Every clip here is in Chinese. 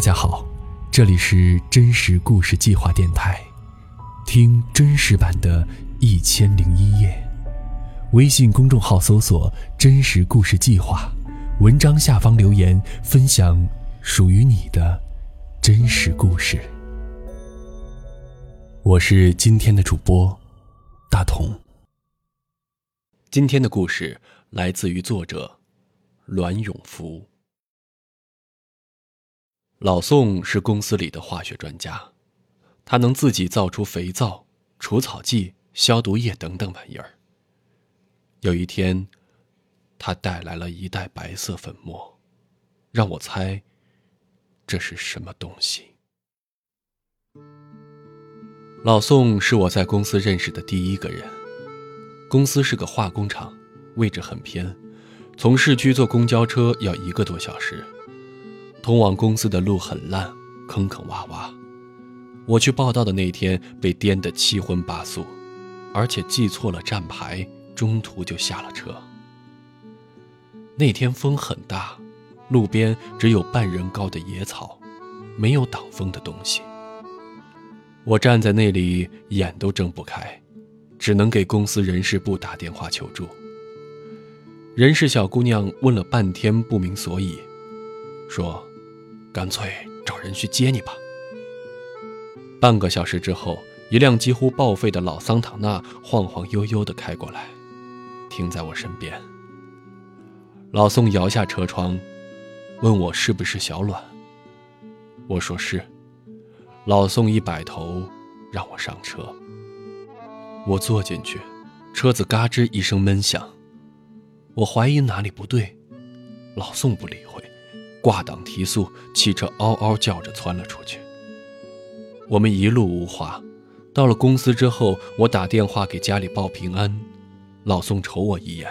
大家好，这里是真实故事计划电台，听真实版的《一千零一夜》。微信公众号搜索“真实故事计划”，文章下方留言分享属于你的真实故事。我是今天的主播大同。今天的故事来自于作者栾永福。老宋是公司里的化学专家，他能自己造出肥皂、除草剂、消毒液等等玩意儿。有一天，他带来了一袋白色粉末，让我猜，这是什么东西。老宋是我在公司认识的第一个人。公司是个化工厂，位置很偏，从市区坐公交车要一个多小时。通往公司的路很烂，坑坑洼洼。我去报道的那天被颠得七荤八素，而且记错了站牌。中途就下了车。那天风很大，路边只有半人高的野草，没有挡风的东西。我站在那里，眼都睁不开，只能给公司人事部打电话求助。人事小姑娘问了半天不明所以，说：“干脆找人去接你吧。”半个小时之后，一辆几乎报废的老桑塔纳晃晃悠悠地开过来。停在我身边。老宋摇下车窗，问我是不是小阮。我说是。老宋一摆头，让我上车。我坐进去，车子嘎吱一声闷响。我怀疑哪里不对，老宋不理会，挂档提速，汽车嗷嗷叫着窜了出去。我们一路无话。到了公司之后，我打电话给家里报平安。老宋瞅我一眼，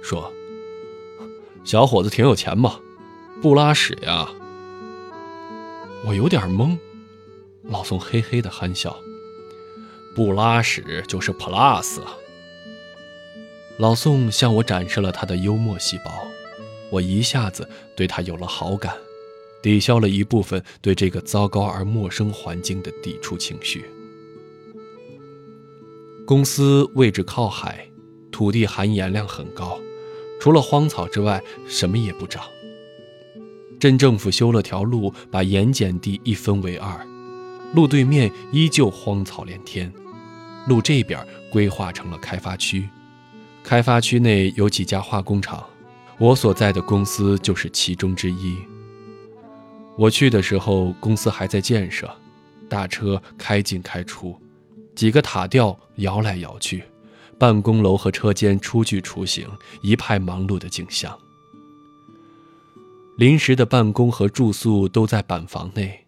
说：“小伙子挺有钱嘛，不拉屎呀？”我有点懵。老宋嘿嘿的憨笑：“不拉屎就是 plus 啊。”老宋向我展示了他的幽默细胞，我一下子对他有了好感，抵消了一部分对这个糟糕而陌生环境的抵触情绪。公司位置靠海。土地含盐量很高，除了荒草之外，什么也不长。镇政府修了条路，把盐碱地一分为二，路对面依旧荒草连天，路这边规划成了开发区。开发区内有几家化工厂，我所在的公司就是其中之一。我去的时候，公司还在建设，大车开进开出，几个塔吊摇来摇去。办公楼和车间初具雏形，一派忙碌的景象。临时的办公和住宿都在板房内。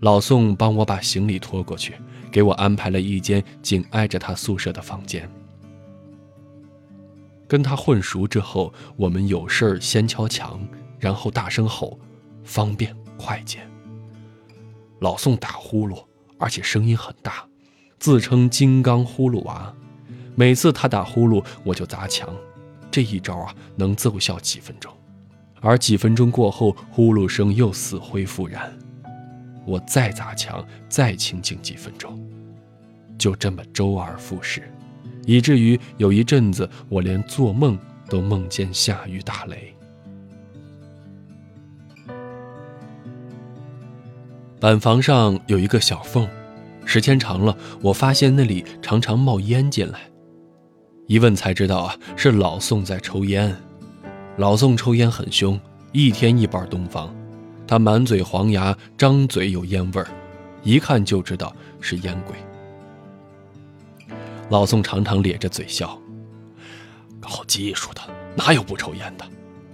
老宋帮我把行李拖过去，给我安排了一间紧挨着他宿舍的房间。跟他混熟之后，我们有事儿先敲墙，然后大声吼，方便快捷。老宋打呼噜，而且声音很大，自称“金刚呼噜娃”。每次他打呼噜，我就砸墙，这一招啊能奏效几分钟，而几分钟过后，呼噜声又死灰复燃，我再砸墙，再清静几分钟，就这么周而复始，以至于有一阵子我连做梦都梦见下雨打雷。板房上有一个小缝，时间长了，我发现那里常常冒烟进来。一问才知道啊，是老宋在抽烟。老宋抽烟很凶，一天一包东方。他满嘴黄牙，张嘴有烟味儿，一看就知道是烟鬼。老宋常常咧着嘴笑。搞技术的哪有不抽烟的？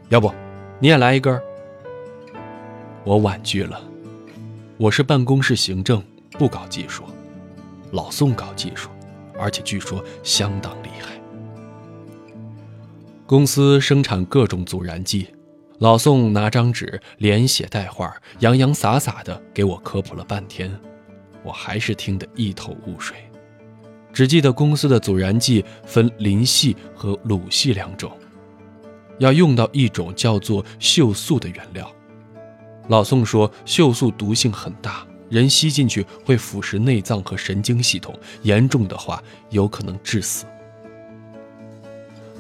要不你也来一根？我婉拒了。我是办公室行政，不搞技术。老宋搞技术，而且据说相当厉害。公司生产各种阻燃剂，老宋拿张纸连写带画，洋洋洒洒的给我科普了半天，我还是听得一头雾水。只记得公司的阻燃剂分磷系和卤系两种，要用到一种叫做溴素的原料，老宋说，锈素毒性很大，人吸进去会腐蚀内脏和神经系统，严重的话有可能致死。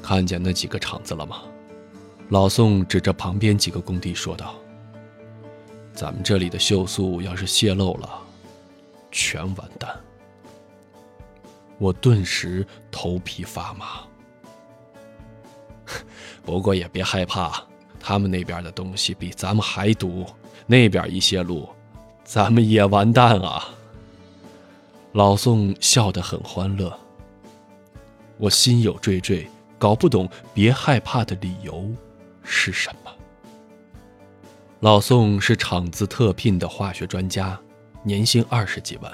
看见那几个厂子了吗？老宋指着旁边几个工地说道：“咱们这里的锈素要是泄漏了，全完蛋。”我顿时头皮发麻。不过也别害怕，他们那边的东西比咱们还毒，那边一泄露，咱们也完蛋啊！老宋笑得很欢乐。我心有惴惴，搞不懂别害怕的理由是什么。老宋是厂子特聘的化学专家，年薪二十几万。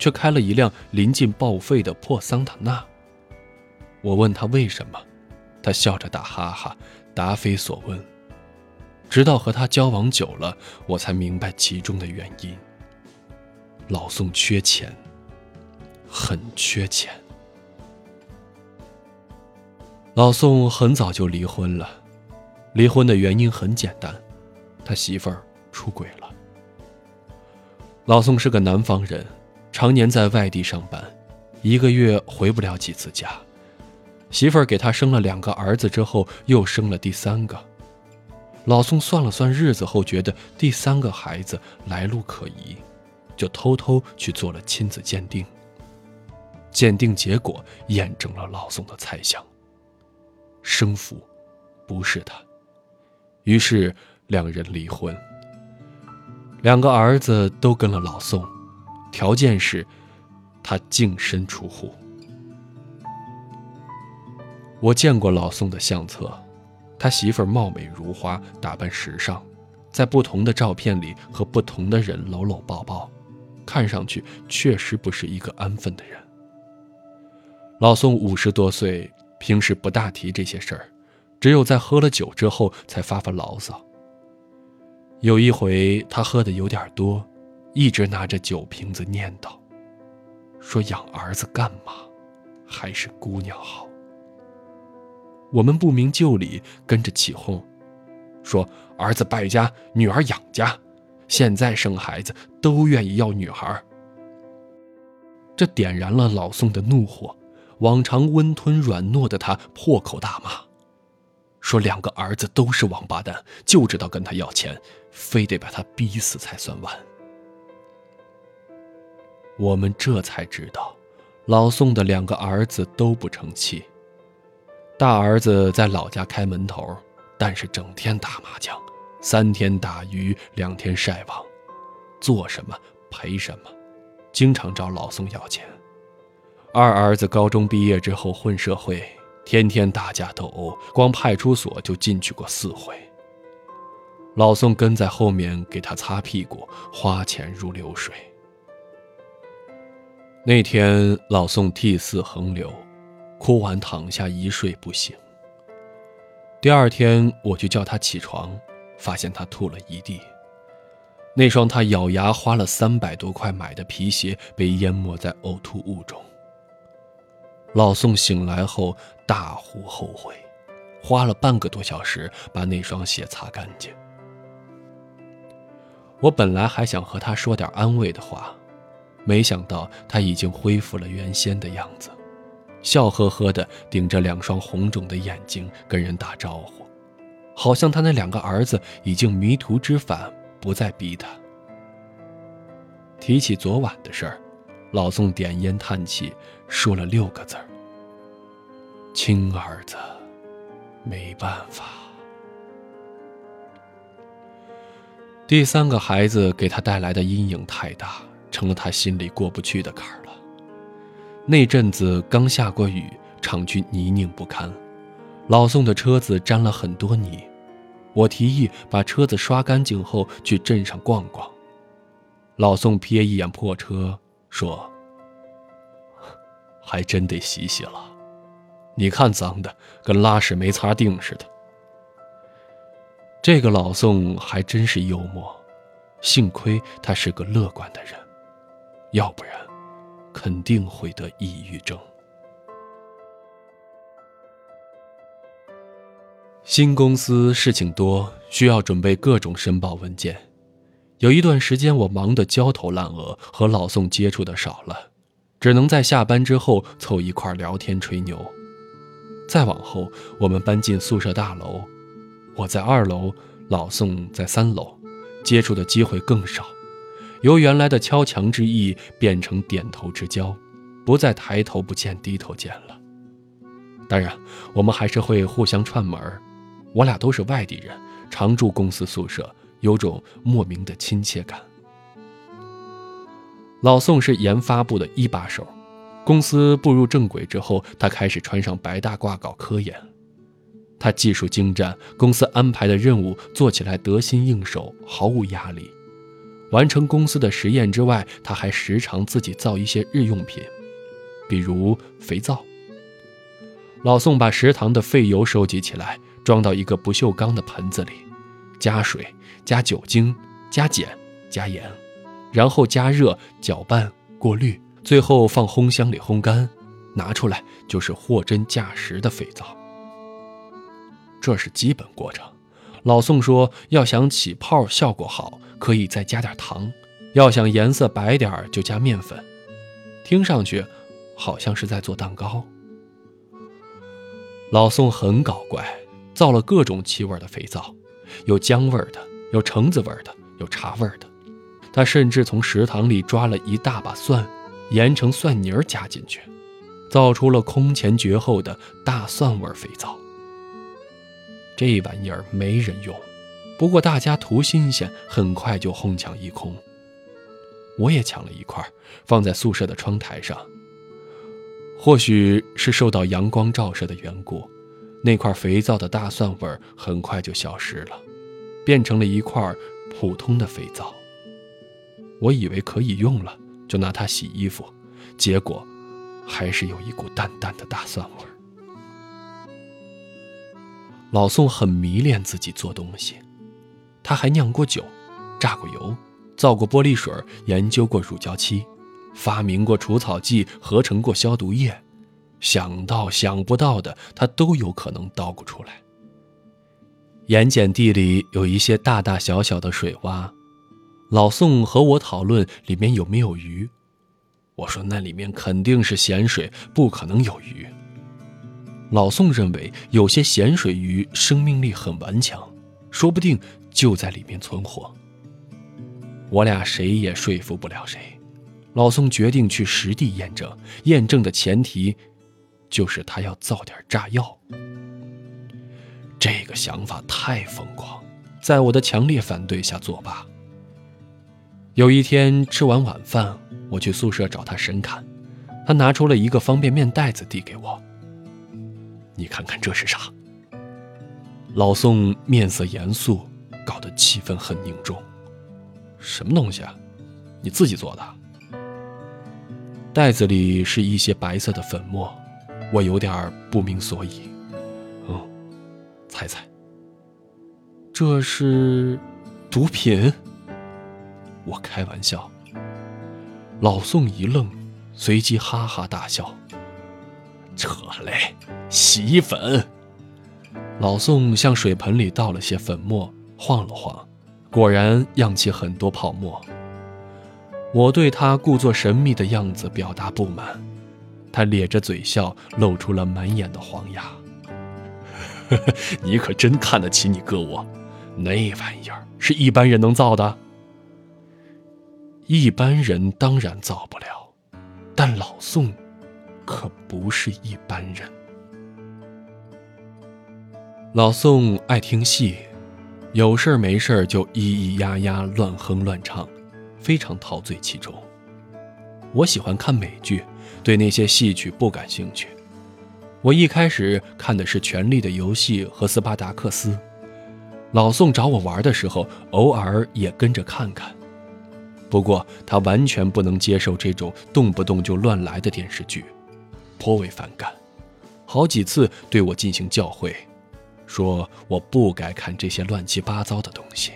却开了一辆临近报废的破桑塔纳。我问他为什么，他笑着打哈哈，答非所问。直到和他交往久了，我才明白其中的原因。老宋缺钱，很缺钱。老宋很早就离婚了，离婚的原因很简单，他媳妇儿出轨了。老宋是个南方人。常年在外地上班，一个月回不了几次家。媳妇儿给他生了两个儿子之后，又生了第三个。老宋算了算日子后，觉得第三个孩子来路可疑，就偷偷去做了亲子鉴定。鉴定结果验证了老宋的猜想，生父不是他。于是两人离婚，两个儿子都跟了老宋。条件是，他净身出户。我见过老宋的相册，他媳妇儿貌美如花，打扮时尚，在不同的照片里和不同的人搂搂抱抱，看上去确实不是一个安分的人。老宋五十多岁，平时不大提这些事儿，只有在喝了酒之后才发发牢骚。有一回他喝的有点多。一直拿着酒瓶子念叨，说养儿子干嘛？还是姑娘好。我们不明就里，跟着起哄，说儿子败家，女儿养家。现在生孩子都愿意要女孩。这点燃了老宋的怒火。往常温吞软糯的他破口大骂，说两个儿子都是王八蛋，就知道跟他要钱，非得把他逼死才算完。我们这才知道，老宋的两个儿子都不成器。大儿子在老家开门头，但是整天打麻将，三天打鱼两天晒网，做什么赔什么，经常找老宋要钱。二儿子高中毕业之后混社会，天天打架斗殴，光派出所就进去过四回。老宋跟在后面给他擦屁股，花钱如流水。那天老宋涕泗横流，哭完躺下一睡不醒。第二天我去叫他起床，发现他吐了一地。那双他咬牙花了三百多块买的皮鞋被淹没在呕吐物中。老宋醒来后大呼后悔，花了半个多小时把那双鞋擦干净。我本来还想和他说点安慰的话。没想到他已经恢复了原先的样子，笑呵呵的顶着两双红肿的眼睛跟人打招呼，好像他那两个儿子已经迷途知返，不再逼他。提起昨晚的事儿，老宋点烟叹气，说了六个字儿：“亲儿子，没办法。”第三个孩子给他带来的阴影太大。成了他心里过不去的坎儿了。那阵子刚下过雨，厂区泥泞不堪，老宋的车子沾了很多泥。我提议把车子刷干净后去镇上逛逛。老宋瞥一眼破车，说：“ 还真得洗洗了，你看脏的跟拉屎没擦腚似的。”这个老宋还真是幽默，幸亏他是个乐观的人。要不然，肯定会得抑郁症。新公司事情多，需要准备各种申报文件，有一段时间，我忙得焦头烂额，和老宋接触的少了，只能在下班之后凑一块聊天吹牛。再往后，我们搬进宿舍大楼，我在二楼，老宋在三楼，接触的机会更少，由原来的敲墙之意变成点头之交，不再抬头不见低头见了。当然，我们还是会互相串门我俩都是外地人，常住公司宿舍。有种莫名的亲切感。老宋是研发部的一把手，公司步入正轨之后，他开始穿上白大褂搞科研。他技术精湛，公司安排的任务做起来得心应手，毫无压力。完成公司的实验之外，他还时常自己造一些日用品，比如肥皂。老宋把食堂的废油收集起来，装到一个不锈钢的盆子里，加水。加酒精，加碱，加盐，然后加热、搅拌、过滤，最后放烘箱里烘干，拿出来就是货真价实的肥皂。这是基本过程。老宋说，要想起泡效果好，可以再加点糖；要想颜色白点就加面粉。听上去好像是在做蛋糕。老宋很搞怪，造了各种气味的肥皂，有姜味的。有橙子味的，有茶味的。他甚至从食堂里抓了一大把蒜，研成蒜泥加进去，造出了空前绝后的大蒜味肥皂。这玩意儿没人用，不过大家图新鲜，很快就哄抢一空。我也抢了一块，放在宿舍的窗台上。或许是受到阳光照射的缘故，那块肥皂的大蒜味很快就消失了。变成了一块普通的肥皂。我以为可以用了，就拿它洗衣服，结果还是有一股淡淡的大蒜味。老宋很迷恋自己做东西，他还酿过酒，榨过油，造过玻璃水，研究过乳胶漆，发明过除草剂，合成过消毒液，想到想不到的，他都有可能捣鼓出来。盐碱地里有一些大大小小的水洼，老宋和我讨论里面有没有鱼。我说那里面肯定是咸水，不可能有鱼。老宋认为有些咸水鱼生命力很顽强，说不定就在里面存活。我俩谁也说服不了谁，老宋决定去实地验证，验证的前提就是他要造点炸药。这个想法太疯狂，在我的强烈反对下作罢。有一天吃完晚饭，我去宿舍找他神侃，他拿出了一个方便面袋子递给我。你看看这是啥？老宋面色严肃，搞得气氛很凝重。什么东西啊？你自己做的？袋子里是一些白色的粉末，我有点不明所以。嗯猜猜，这是毒品？我开玩笑。老宋一愣，随即哈哈大笑。扯嘞，洗衣粉。老宋向水盆里倒了些粉末，晃了晃，果然漾起很多泡沫。我对他故作神秘的样子表达不满，他咧着嘴笑，露出了满眼的黄牙。你可真看得起你哥我，那玩意儿是一般人能造的？一般人当然造不了，但老宋可不是一般人。老宋爱听戏，有事没事就咿咿呀呀乱哼乱唱，非常陶醉其中。我喜欢看美剧，对那些戏曲不感兴趣。我一开始看的是《权力的游戏》和《斯巴达克斯》，老宋找我玩的时候，偶尔也跟着看看。不过他完全不能接受这种动不动就乱来的电视剧，颇为反感，好几次对我进行教诲，说我不该看这些乱七八糟的东西。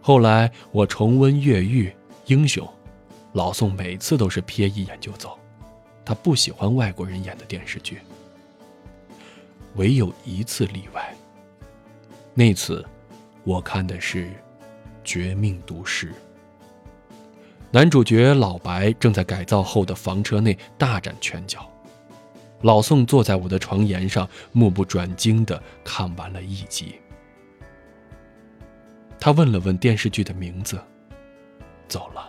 后来我重温《越狱》《英雄》，老宋每次都是瞥一眼就走，他不喜欢外国人演的电视剧。唯有一次例外。那次，我看的是《绝命毒师。男主角老白正在改造后的房车内大展拳脚，老宋坐在我的床沿上，目不转睛地看完了一集。他问了问电视剧的名字，走了。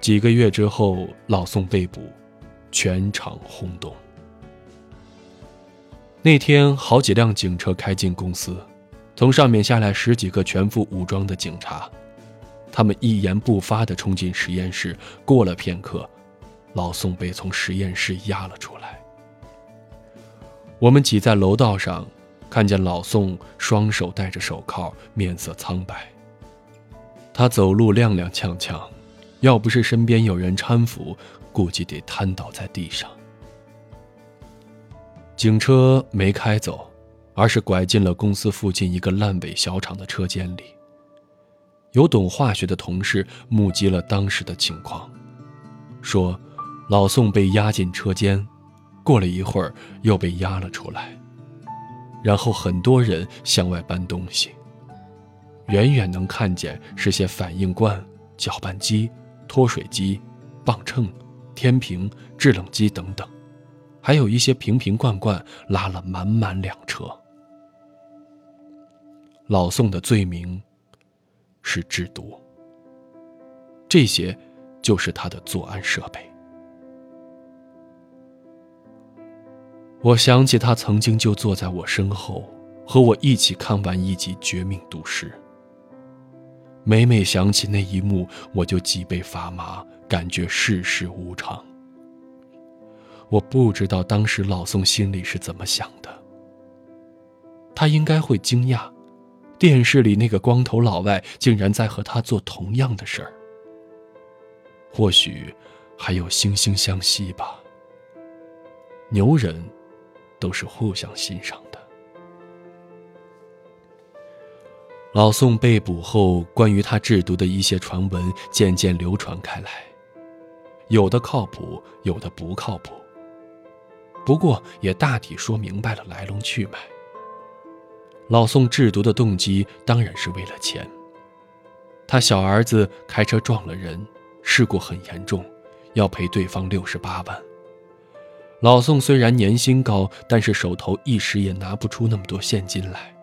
几个月之后，老宋被捕，全场轰动。那天，好几辆警车开进公司，从上面下来十几个全副武装的警察。他们一言不发地冲进实验室。过了片刻，老宋被从实验室押了出来。我们挤在楼道上，看见老宋双手戴着手铐，面色苍白。他走路踉踉跄跄，要不是身边有人搀扶，估计得瘫倒在地上。警车没开走，而是拐进了公司附近一个烂尾小厂的车间里。有懂化学的同事目击了当时的情况，说：“老宋被押进车间，过了一会儿又被押了出来，然后很多人向外搬东西。远远能看见是些反应罐、搅拌机、脱水机、磅秤、天平、制冷机等等，还有一些瓶瓶罐罐拉了满满两车。老宋的罪名。”是制毒，这些就是他的作案设备。我想起他曾经就坐在我身后，和我一起看完一集《绝命毒师》。每每想起那一幕，我就脊背发麻，感觉世事无常。我不知道当时老宋心里是怎么想的，他应该会惊讶。电视里那个光头老外竟然在和他做同样的事儿，或许还有惺惺相惜吧。牛人都是互相欣赏的。老宋被捕后，关于他制毒的一些传闻渐渐流传开来，有的靠谱，有的不靠谱。不过也大体说明白了来龙去脉。老宋制毒的动机当然是为了钱。他小儿子开车撞了人，事故很严重，要赔对方六十八万。老宋虽然年薪高，但是手头一时也拿不出那么多现金来。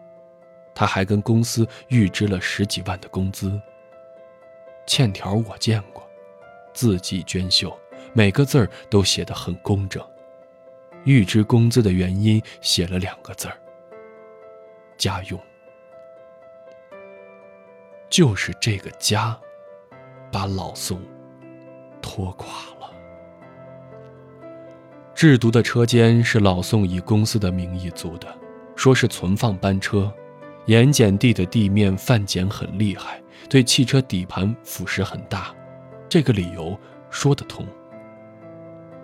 他还跟公司预支了十几万的工资。欠条我见过，字迹娟秀，每个字儿都写得很工整。预支工资的原因写了两个字儿。家用，就是这个家，把老宋拖垮了。制毒的车间是老宋以公司的名义租的，说是存放班车。盐碱地的地面泛碱很厉害，对汽车底盘腐蚀很大，这个理由说得通。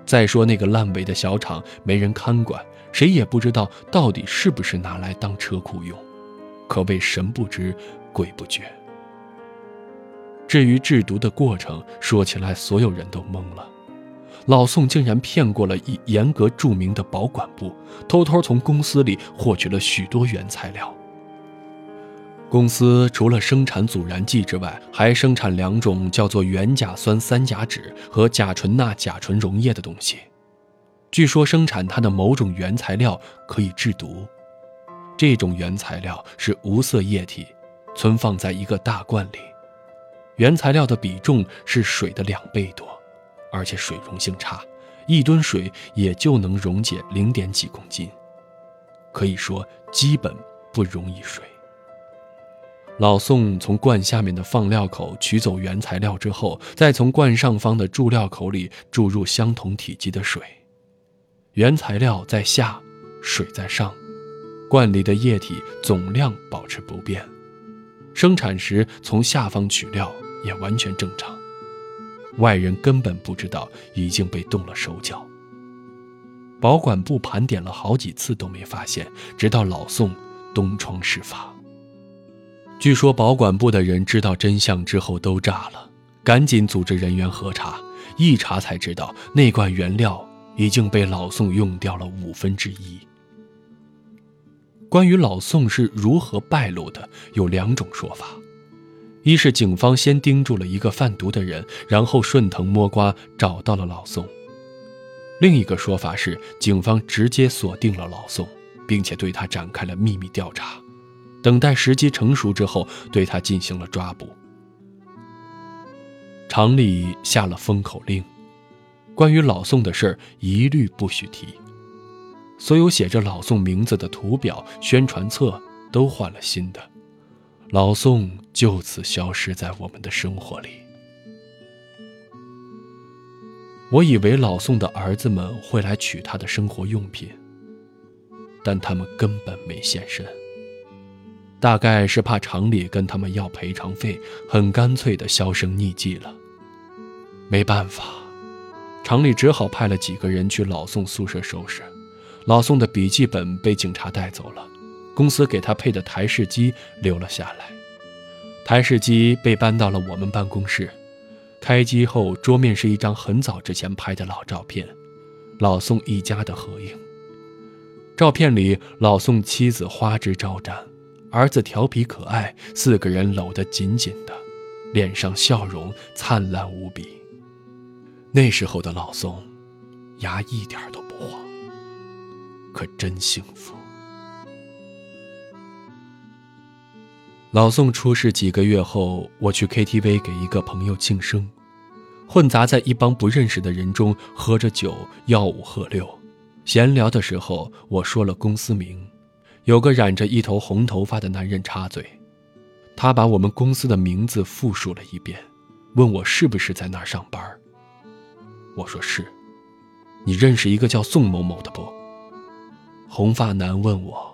再说那个烂尾的小厂，没人看管。谁也不知道到底是不是拿来当车库用，可谓神不知鬼不觉。至于制毒的过程，说起来所有人都懵了。老宋竟然骗过了一严格著名的保管部，偷偷从公司里获取了许多原材料。公司除了生产阻燃剂之外，还生产两种叫做原甲酸三甲酯和甲醇钠甲醇溶液的东西。据说生产它的某种原材料可以制毒，这种原材料是无色液体，存放在一个大罐里，原材料的比重是水的两倍多，而且水溶性差，一吨水也就能溶解零点几公斤，可以说基本不溶于水。老宋从罐下面的放料口取走原材料之后，再从罐上方的注料口里注入相同体积的水。原材料在下，水在上，罐里的液体总量保持不变。生产时从下方取料也完全正常，外人根本不知道已经被动了手脚。保管部盘点了好几次都没发现，直到老宋东窗事发。据说保管部的人知道真相之后都炸了，赶紧组织人员核查，一查才知道那罐原料。已经被老宋用掉了五分之一。关于老宋是如何败露的，有两种说法：一是警方先盯住了一个贩毒的人，然后顺藤摸瓜找到了老宋；另一个说法是警方直接锁定了老宋，并且对他展开了秘密调查，等待时机成熟之后对他进行了抓捕。厂里下了封口令，关于老宋的事一律不许提。所有写着老宋名字的图表、宣传册都换了新的，老宋就此消失在我们的生活里。我以为老宋的儿子们会来取他的生活用品，但他们根本没现身。大概是怕厂里跟他们要赔偿费，很干脆的销声匿迹了。没办法，厂里只好派了几个人去老宋宿舍收拾。老宋的笔记本被警察带走了，公司给他配的台式机留了下来。台式机被搬到了我们办公室，开机后桌面是一张很早之前拍的老照片，老宋一家的合影。照片里，老宋妻子花枝招展，儿子调皮可爱，四个人搂得紧紧的，脸上笑容灿烂无比。那时候的老宋，牙一点都不黄。可真幸福。老宋出事几个月后，我去 KTV 给一个朋友庆生，混杂在一帮不认识的人中，喝着酒，吆五喝六。闲聊的时候，我说了公司名，有个染着一头红头发的男人插嘴，他把我们公司的名字复述了一遍，问我是不是在那儿上班。我说是。你认识一个叫宋某某的不？红发男问我：“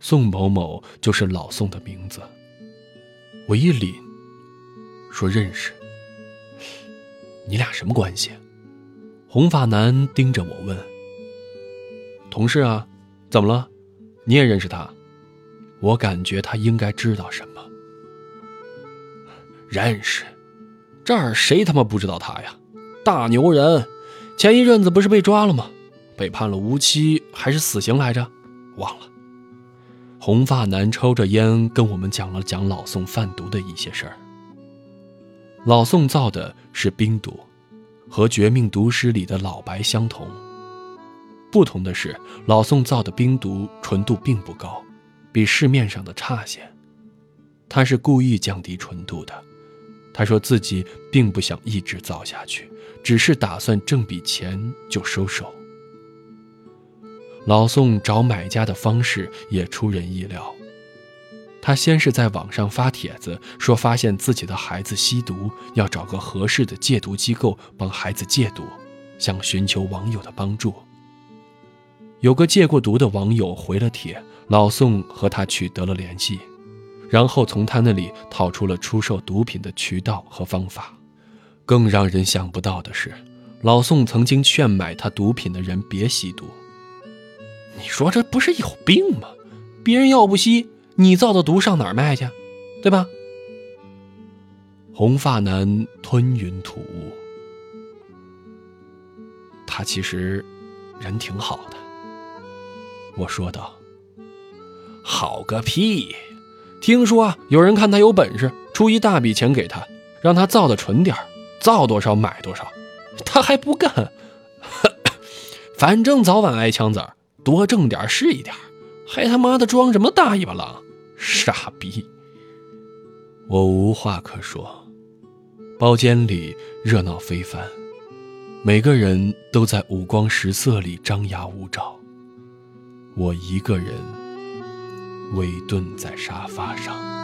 宋某某就是老宋的名字。”我一凛，说：“认识。”你俩什么关系？红发男盯着我问：“同事啊，怎么了？你也认识他？”我感觉他应该知道什么。认识，这儿谁他妈不知道他呀？大牛人，前一阵子不是被抓了吗？被判了无期还是死刑来着？忘了。红发男抽着烟跟我们讲了讲老宋贩毒的一些事儿。老宋造的是冰毒，和《绝命毒师》里的老白相同。不同的是，老宋造的冰毒纯度并不高，比市面上的差些。他是故意降低纯度的。他说自己并不想一直造下去，只是打算挣笔钱就收手。老宋找买家的方式也出人意料。他先是在网上发帖子，说发现自己的孩子吸毒，要找个合适的戒毒机构帮孩子戒毒，想寻求网友的帮助。有个戒过毒的网友回了帖，老宋和他取得了联系，然后从他那里套出了出售毒品的渠道和方法。更让人想不到的是，老宋曾经劝买他毒品的人别吸毒。你说这不是有病吗？别人要不吸，你造的毒上哪儿卖去？对吧？红发男吞云吐雾，他其实人挺好的。我说道：“好个屁！听说有人看他有本事，出一大笔钱给他，让他造的纯点造多少买多少，他还不干。反正早晚挨枪子儿。”多挣点是一点，还他妈的装什么大尾巴狼，傻逼！我无话可说。包间里热闹非凡，每个人都在五光十色里张牙舞爪，我一个人围蹲在沙发上。